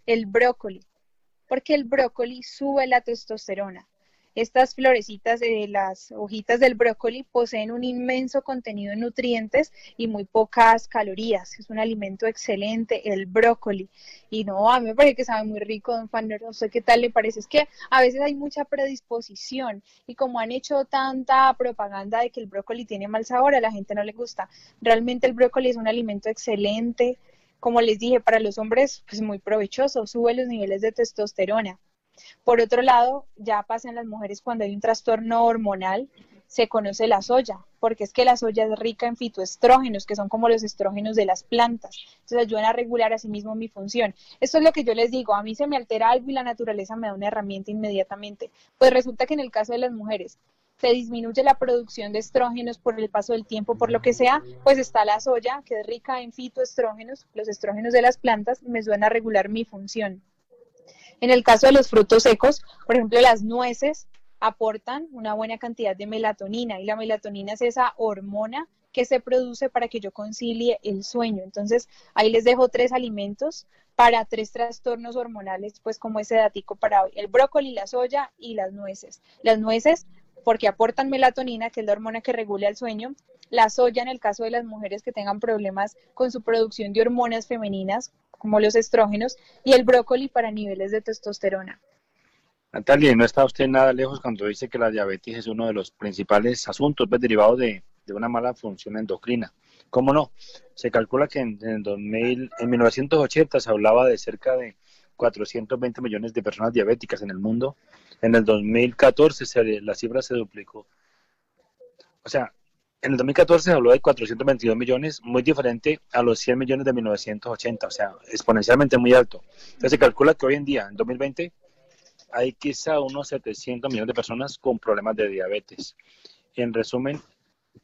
el brócoli, porque el brócoli sube la testosterona. Estas florecitas de las hojitas del brócoli poseen un inmenso contenido en nutrientes y muy pocas calorías. Es un alimento excelente, el brócoli. Y no, a mí me parece que sabe muy rico, don Fanner. No sé qué tal le parece. Es que a veces hay mucha predisposición y como han hecho tanta propaganda de que el brócoli tiene mal sabor, a la gente no le gusta. Realmente el brócoli es un alimento excelente. Como les dije, para los hombres, pues muy provechoso, sube los niveles de testosterona. Por otro lado, ya pasa en las mujeres cuando hay un trastorno hormonal, se conoce la soya, porque es que la soya es rica en fitoestrógenos, que son como los estrógenos de las plantas. Entonces ayudan a regular a sí mismo mi función. Esto es lo que yo les digo, a mí se me altera algo y la naturaleza me da una herramienta inmediatamente. Pues resulta que en el caso de las mujeres se disminuye la producción de estrógenos por el paso del tiempo, por lo que sea, pues está la soya, que es rica en fitoestrógenos, los estrógenos de las plantas, me ayudan a regular mi función. En el caso de los frutos secos, por ejemplo, las nueces aportan una buena cantidad de melatonina y la melatonina es esa hormona que se produce para que yo concilie el sueño. Entonces, ahí les dejo tres alimentos para tres trastornos hormonales, pues como ese datico para hoy. El brócoli, la soya y las nueces. Las nueces porque aportan melatonina, que es la hormona que regula el sueño. La soya en el caso de las mujeres que tengan problemas con su producción de hormonas femeninas, como los estrógenos, y el brócoli para niveles de testosterona. Natalia, no está usted nada lejos cuando dice que la diabetes es uno de los principales asuntos pues, derivados de, una mala función endocrina. ¿Cómo no? Se calcula que en, en, 2000, en 1980 se hablaba de cerca de 420 millones de personas diabéticas en el mundo. En el 2014 se, la cifra se duplicó. O sea, en el 2014 se habló de 422 millones, muy diferente a los 100 millones de 1980, o sea, exponencialmente muy alto. Entonces se calcula que hoy en día, en 2020, hay quizá unos 700 millones de personas con problemas de diabetes. En resumen,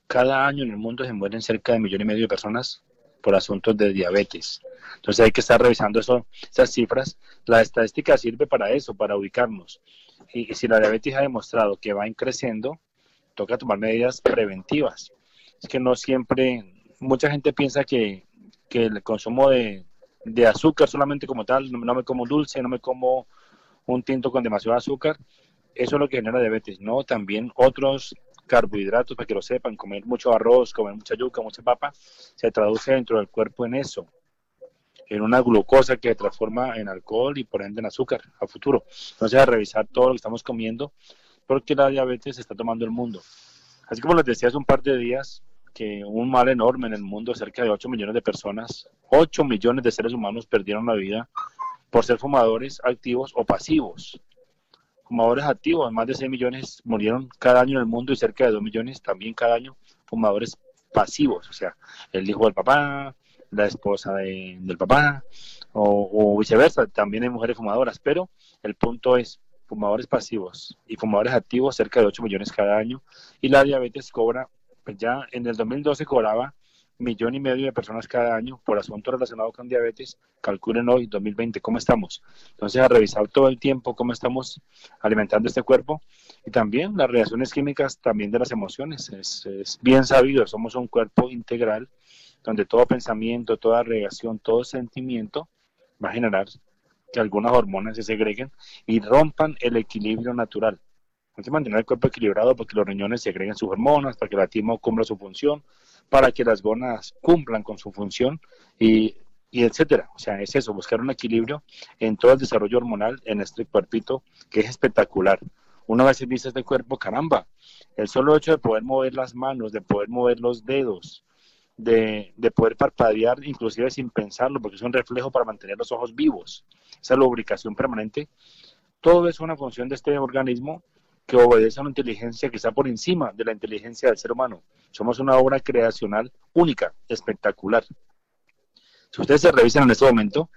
cada año en el mundo se mueren cerca de un millón y medio de personas por asuntos de diabetes. Entonces hay que estar revisando esas cifras. La estadística sirve para eso, para ubicarnos. Y, si la diabetes ha demostrado que va creciendo, toca tomar medidas preventivas. Es que no siempre, mucha gente piensa que, el consumo de, azúcar solamente como tal, no, me como dulce, no me como un tinto con demasiado azúcar, eso es lo que genera diabetes, no, también otros carbohidratos, para que lo sepan, comer mucho arroz, comer mucha yuca, mucha papa, se traduce dentro del cuerpo en eso, en una glucosa que se transforma en alcohol y por ende en azúcar a futuro. Entonces, a revisar todo lo que estamos comiendo, porque la diabetes está tomando el mundo. Así como les decía hace un par de días, que un mal enorme en el mundo, cerca de 8 millones de personas, 8 millones de seres humanos perdieron la vida por ser fumadores activos o pasivos. Fumadores activos, más de 6 millones murieron cada año en el mundo y cerca de 2 millones también cada año fumadores pasivos, o sea, el hijo del papá, la esposa del papá o viceversa, también hay mujeres fumadoras, pero el punto es, fumadores pasivos y fumadores activos cerca de 8 millones cada año y la diabetes cobra, pues ya en el 2012 cobraba millón y medio de personas cada año por asuntos relacionados con diabetes, calculen hoy, 2020, cómo estamos. Entonces, a revisar todo el tiempo cómo estamos alimentando este cuerpo y también las reacciones químicas también de las emociones. Es, es bien sabido, somos un cuerpo integral donde todo pensamiento, toda reacción, todo sentimiento va a generar que algunas hormonas se segreguen y rompan el equilibrio natural. Mantener el cuerpo equilibrado para que los riñones segreguen sus hormonas, para que la timo cumpla su función, para que las gonas cumplan con su función y, etcétera. O sea, es eso, buscar un equilibrio en todo el desarrollo hormonal en este cuerpito que es espectacular. Una vez dice este cuerpo, caramba, el solo hecho de poder mover las manos, de poder mover los dedos, de, de, poder parpadear inclusive sin pensarlo, porque es un reflejo para mantener los ojos vivos, esa lubricación permanente, todo es una función de este organismo que obedece a una inteligencia que está por encima de la inteligencia del ser humano. Somos una obra creacional única, espectacular. Si ustedes se revisan en este momento,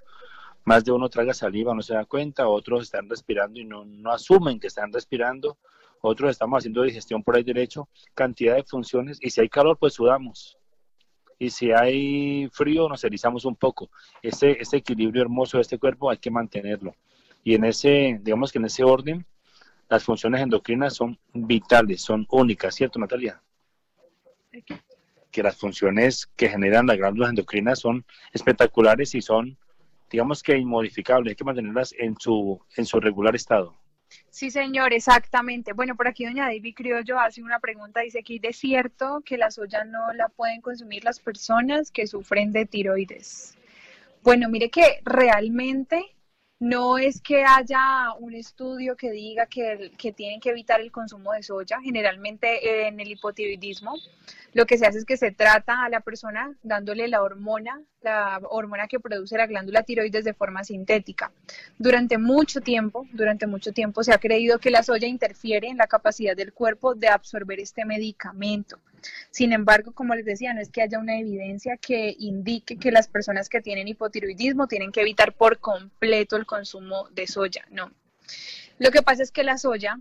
más de uno traga saliva, no se da cuenta, otros están respirando y no, no asumen que están respirando, otros estamos haciendo digestión por ahí derecho, cantidad de funciones, y si hay calor, pues sudamos y si hay frío nos erizamos un poco. Ese, ese equilibrio hermoso de este cuerpo hay que mantenerlo. Y en ese, digamos que en ese orden, las funciones endocrinas son vitales, son únicas, ¿cierto, Natalia? que las funciones que generan las glándulas endocrinas son espectaculares y son, digamos que inmodificables, hay que mantenerlas en su, en su regular estado. Sí, señor, exactamente. Bueno, por aquí doña David Criollo hace una pregunta, dice aquí, ¿de cierto que la soya no la pueden consumir las personas que sufren de tiroides? Bueno, mire que realmente no es que haya un estudio que diga que, que, tienen que evitar el consumo de soya. Generalmente en el hipotiroidismo lo que se hace es que se trata a la persona dándole la hormona, la hormona que produce la glándula tiroides de forma sintética. Durante mucho tiempo, durante mucho tiempo se ha creído que la soya interfiere en la capacidad del cuerpo de absorber este medicamento. Sin embargo, como les decía, no es que haya una evidencia que indique que las personas que tienen hipotiroidismo tienen que evitar por completo el consumo de soya, no. Lo que pasa es que la soya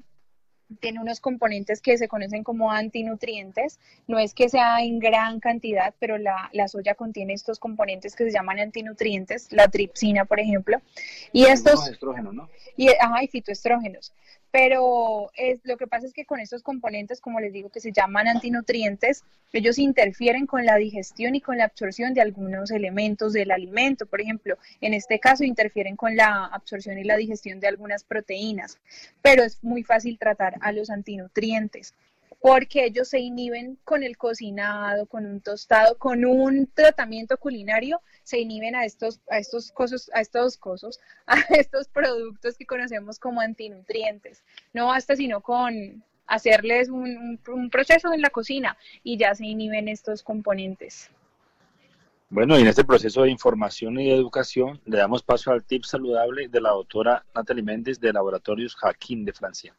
tiene unos componentes que se conocen como antinutrientes. No es que sea en gran cantidad, pero la, la soya contiene estos componentes que se llaman antinutrientes, la tripsina, por ejemplo. Y estos... Estrógenos, ¿no? Y, ajá, y fitoestrógenos pero es, lo que pasa es que con estos componentes, como les digo, que se llaman antinutrientes, ellos interfieren con la digestión y con la absorción de algunos elementos del alimento. Por ejemplo, en este caso interfieren con la absorción y la digestión de algunas proteínas, pero es muy fácil tratar a los antinutrientes porque ellos se inhiben con el cocinado, con un tostado, con un tratamiento culinario, se inhiben a estos, a estos cosas, a estos cosas, a estos productos que conocemos como antinutrientes. No basta sino con hacerles un, proceso en la cocina y ya se inhiben estos componentes. Bueno, y en este proceso de información y educación le damos paso al tip saludable de la doctora Natalie Méndez de Laboratorios Jaquín de Francia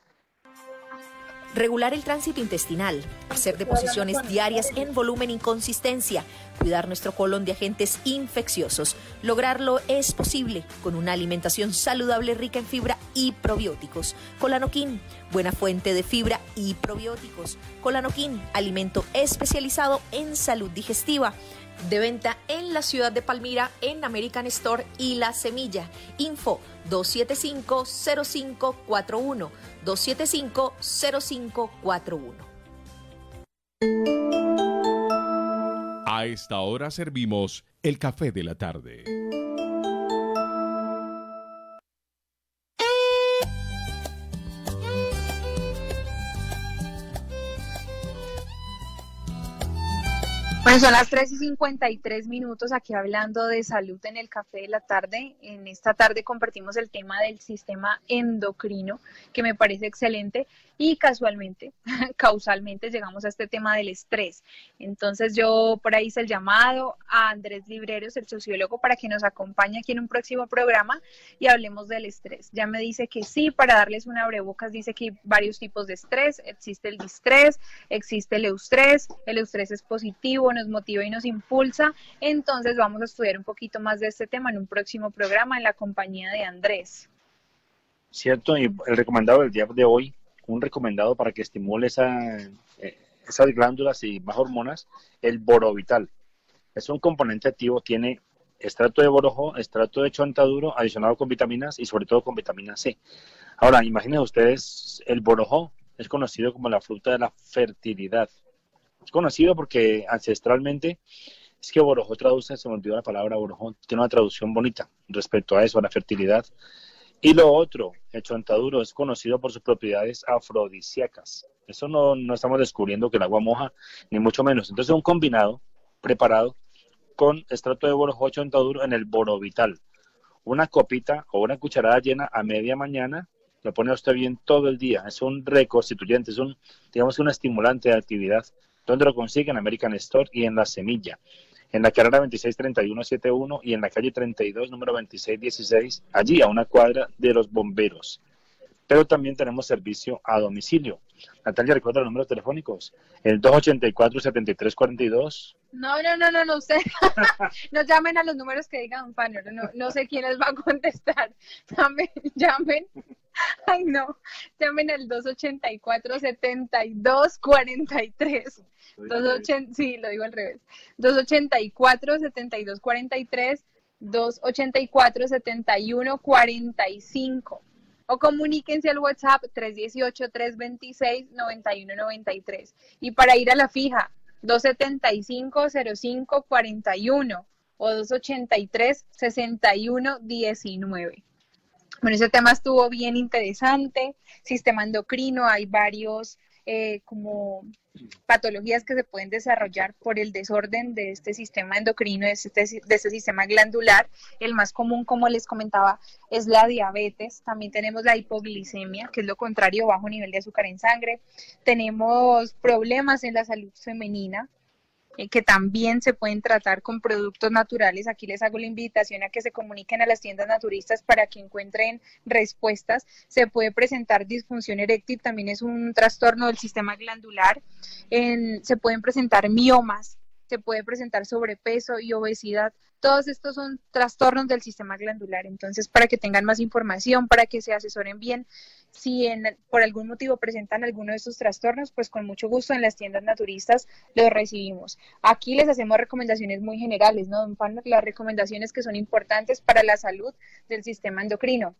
regular el tránsito intestinal, hacer deposiciones diarias en volumen y consistencia, cuidar nuestro colon de agentes infecciosos. Lograrlo es posible con una alimentación saludable rica en fibra y probióticos. Colanoquín, buena fuente de fibra y probióticos. Colanoquín, alimento especializado en salud digestiva de venta en la ciudad de Palmira, en American Store y La Semilla. Info 275-0541. 275-0541. A esta hora servimos el café de la tarde. Bueno, son las 3 y 53 minutos aquí hablando de salud en el café de la tarde. En esta tarde compartimos el tema del sistema endocrino, que me parece excelente y casualmente, causalmente llegamos a este tema del estrés. Entonces yo por ahí hice el llamado a Andrés Libreros, el sociólogo, para que nos acompañe aquí en un próximo programa y hablemos del estrés. Ya me dice que sí, para darles una abrebocas, dice que hay varios tipos de estrés. Existe el distrés, existe el eustrés. El eustrés es positivo, nos motiva y nos impulsa. Entonces vamos a estudiar un poquito más de este tema en un próximo programa en la compañía de Andrés. Cierto, y el recomendado del día de hoy un recomendado para que estimule esa, eh, esas glándulas y más hormonas, el borovital. Es un componente activo, tiene extracto de borojo, extracto de chontaduro, adicionado con vitaminas y sobre todo con vitamina C. Ahora, imaginen ustedes, el borojo es conocido como la fruta de la fertilidad. Es conocido porque ancestralmente es que borojo traduce, se me olvidó la palabra borojo, tiene una traducción bonita respecto a eso, a la fertilidad. Y lo otro, el chontaduro es conocido por sus propiedades afrodisíacas. Eso no, no estamos descubriendo que el agua moja, ni mucho menos. Entonces, un combinado preparado con extracto de borojo chontaduro en el borovital. Una copita o una cucharada llena a media mañana, lo pone usted bien todo el día. Es un reconstituyente, es un, digamos, un estimulante de actividad. ¿Dónde lo consigue? En American Store y en La Semilla en la carrera 263171 y en la calle 32, número 2616, allí a una cuadra de los bomberos. Pero también tenemos servicio a domicilio. Natalia, ¿recuerda los números telefónicos? El 284-7342. No, no, no, no, no sé. no llamen a los números que digan Fanny. No, no sé quién les va a contestar. Llamen, llamen. Ay, no. Llamen al 284-7243 sí, lo digo al revés. 284 7243 284 7145 o comuníquense al WhatsApp 318 326 9193 y para ir a la fija 275-0541 o 283-6119. Bueno, ese tema estuvo bien interesante. Sistema endocrino, hay varios eh, como patologías que se pueden desarrollar por el desorden de este sistema endocrino, de este, de este sistema glandular. El más común, como les comentaba, es la diabetes. También tenemos la hipoglicemia, que es lo contrario, bajo nivel de azúcar en sangre. Tenemos problemas en la salud femenina, eh, que también se pueden tratar con productos naturales. Aquí les hago la invitación a que se comuniquen a las tiendas naturistas para que encuentren respuestas. Se puede presentar disfunción eréctil, también es un trastorno del sistema glandular. se pueden presentar miomas, se puede presentar sobrepeso y obesidad. Todos estos son trastornos del sistema glandular. Entonces, para que tengan más información, para que se asesoren bien, si por algún motivo presentan alguno de estos trastornos, pues con mucho gusto en las tiendas naturistas los recibimos. Aquí les hacemos recomendaciones muy generales, ¿no, don Las recomendaciones que son importantes para la salud del sistema endocrino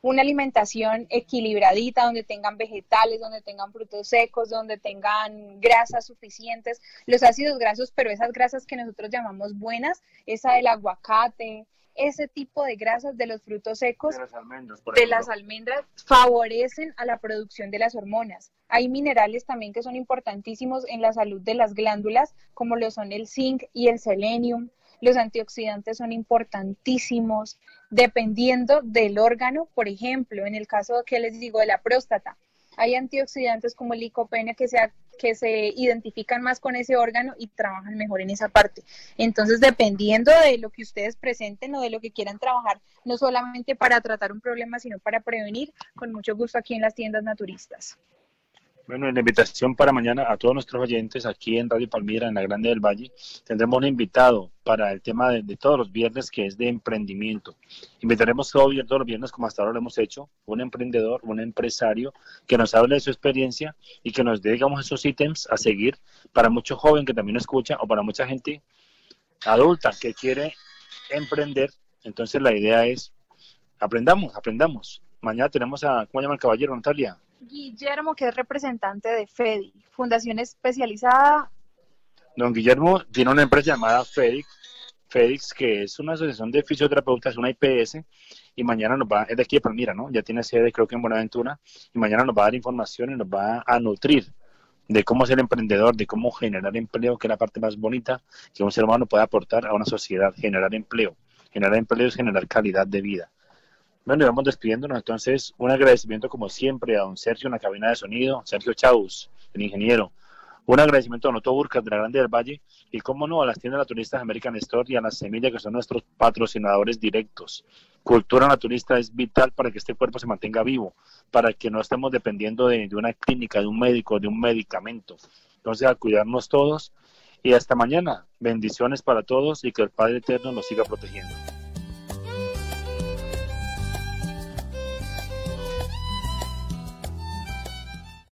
una alimentación equilibradita, donde tengan vegetales, donde tengan frutos secos, donde tengan grasas suficientes, los ácidos grasos, pero esas grasas que nosotros llamamos buenas, esa del aguacate, ese tipo de grasas de los frutos secos, de las almendras, de las almendras favorecen a la producción de las hormonas. Hay minerales también que son importantísimos en la salud de las glándulas, como lo son el zinc y el selenium, los antioxidantes son importantísimos dependiendo del órgano, por ejemplo, en el caso que les digo de la próstata, hay antioxidantes como el licopene que se, que se identifican más con ese órgano y trabajan mejor en esa parte. Entonces, dependiendo de lo que ustedes presenten o de lo que quieran trabajar, no solamente para tratar un problema, sino para prevenir, con mucho gusto aquí en las tiendas naturistas. Bueno, la invitación para mañana a todos nuestros oyentes aquí en Radio Palmira, en la Grande del Valle, tendremos un invitado para el tema de, todos los viernes que es de emprendimiento. Invitaremos todos, todos los viernes, como hasta ahora lo hemos hecho, un emprendedor, un empresario que nos hable de su experiencia y que nos dé, digamos, esos ítems a seguir para mucho joven que también escucha o para mucha gente adulta que quiere emprender. Entonces la idea es, aprendamos, aprendamos. Mañana tenemos a, ¿cómo llama el caballero, Natalia? Guillermo, que es representante de FEDI, Fundación Especializada. Don Guillermo tiene una empresa llamada FEDIX, FEDIX, que es una asociación de fisioterapeutas, una IPS, y mañana nos va, es de aquí de Palmira, ¿no? Ya tiene sede creo que en Buenaventura, y mañana nos va a dar información y nos va a nutrir de cómo ser emprendedor, de cómo generar empleo, que es la parte más bonita que un ser humano puede aportar a una sociedad, generar empleo. Generar empleo es generar calidad de vida. Bueno, vamos despidiéndonos. Entonces, un agradecimiento como siempre a don Sergio en la cabina de sonido, Sergio Chaus, el ingeniero. Un agradecimiento a Noto Burcas de la Grande del Valle y, como no, a las tiendas naturistas American Store y a las semillas que son nuestros patrocinadores directos. Cultura naturista es vital para que este cuerpo se mantenga vivo, para que no estemos dependiendo de, de una clínica, de un médico, de un medicamento. Entonces, a cuidarnos todos y hasta mañana. Bendiciones para todos y que el Padre Eterno nos siga protegiendo.